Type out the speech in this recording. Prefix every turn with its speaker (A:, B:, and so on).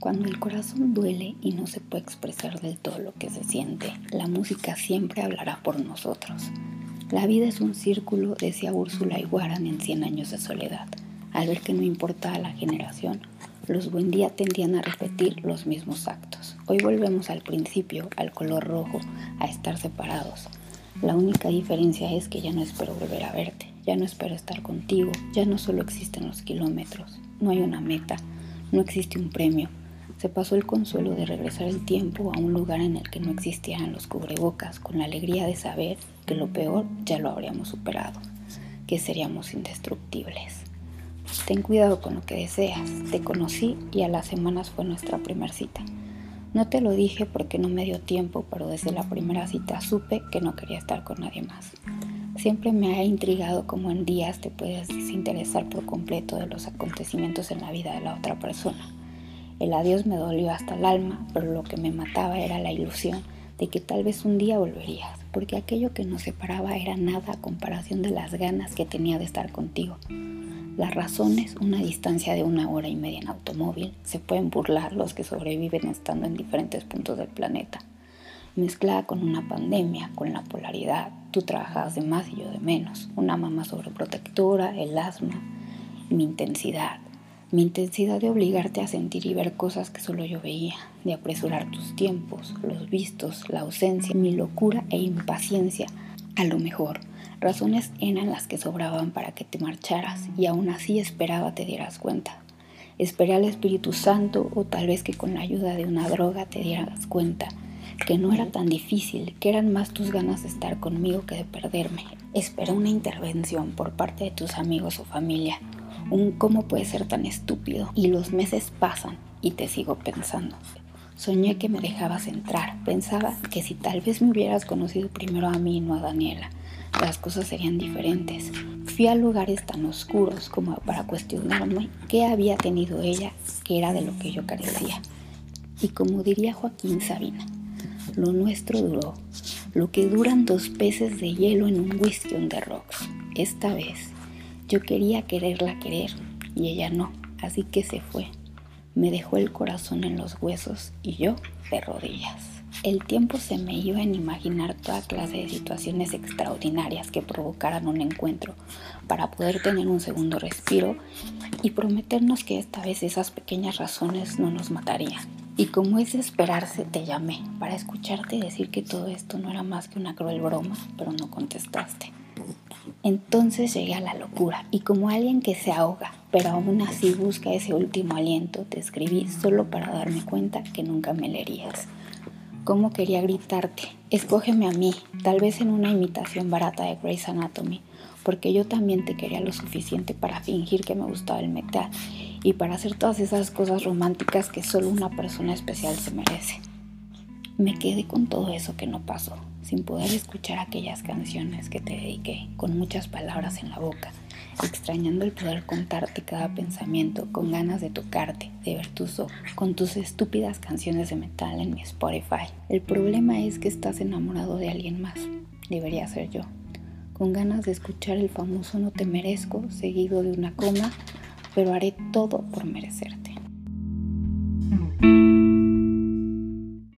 A: Cuando el corazón duele y no se puede expresar del todo lo que se siente, la música siempre hablará por nosotros. La vida es un círculo, decía Úrsula Iguaran en Cien años de soledad. Al ver que no importaba la generación, los buen día tendían a repetir los mismos actos. Hoy volvemos al principio, al color rojo, a estar separados. La única diferencia es que ya no espero volver a verte, ya no espero estar contigo, ya no solo existen los kilómetros, no hay una meta, no existe un premio. Se pasó el consuelo de regresar el tiempo a un lugar en el que no existieran los cubrebocas, con la alegría de saber que lo peor ya lo habríamos superado, que seríamos indestructibles. Ten cuidado con lo que deseas. Te conocí y a las semanas fue nuestra primera cita. No te lo dije porque no me dio tiempo, pero desde la primera cita supe que no quería estar con nadie más. Siempre me ha intrigado cómo en días te puedes desinteresar por completo de los acontecimientos en la vida de la otra persona. El adiós me dolió hasta el alma, pero lo que me mataba era la ilusión de que tal vez un día volverías, porque aquello que nos separaba era nada a comparación de las ganas que tenía de estar contigo. Las razones, una distancia de una hora y media en automóvil, se pueden burlar los que sobreviven estando en diferentes puntos del planeta. Mezclada con una pandemia, con la polaridad, tú trabajabas de más y yo de menos. Una mamá sobreprotectora, el asma, mi intensidad. Mi intensidad de obligarte a sentir y ver cosas que solo yo veía, de apresurar tus tiempos, los vistos, la ausencia, mi locura e impaciencia, a lo mejor Razones eran las que sobraban para que te marcharas y aún así esperaba te dieras cuenta. Esperé al Espíritu Santo o tal vez que con la ayuda de una droga te dieras cuenta que no era tan difícil, que eran más tus ganas de estar conmigo que de perderme. Esperé una intervención por parte de tus amigos o familia, un cómo puede ser tan estúpido. Y los meses pasan y te sigo pensando. Soñé que me dejabas entrar, pensaba que si tal vez me hubieras conocido primero a mí y no a Daniela, las cosas serían diferentes. Fui a lugares tan oscuros como para cuestionarme qué había tenido ella que era de lo que yo carecía. Y como diría Joaquín Sabina, lo nuestro duró, lo que duran dos peces de hielo en un whisky on the rocks. Esta vez yo quería quererla querer y ella no, así que se fue. Me dejó el corazón en los huesos y yo de rodillas. El tiempo se me iba en imaginar toda clase de situaciones extraordinarias que provocaran un encuentro para poder tener un segundo respiro y prometernos que esta vez esas pequeñas razones no nos matarían. Y como es de esperarse, te llamé para escucharte decir que todo esto no era más que una cruel broma, pero no contestaste. Entonces llegué a la locura. Y como alguien que se ahoga, pero aún así busca ese último aliento, te escribí solo para darme cuenta que nunca me leerías. Cómo quería gritarte, escógeme a mí, tal vez en una imitación barata de Grey's Anatomy, porque yo también te quería lo suficiente para fingir que me gustaba el metal y para hacer todas esas cosas románticas que solo una persona especial se merece. Me quedé con todo eso que no pasó, sin poder escuchar aquellas canciones que te dediqué, con muchas palabras en la boca extrañando el poder contarte cada pensamiento, con ganas de tocarte, de ver tus ojos, con tus estúpidas canciones de metal en mi Spotify. El problema es que estás enamorado de alguien más, debería ser yo, con ganas de escuchar el famoso no te merezco, seguido de una coma, pero haré todo por merecerte.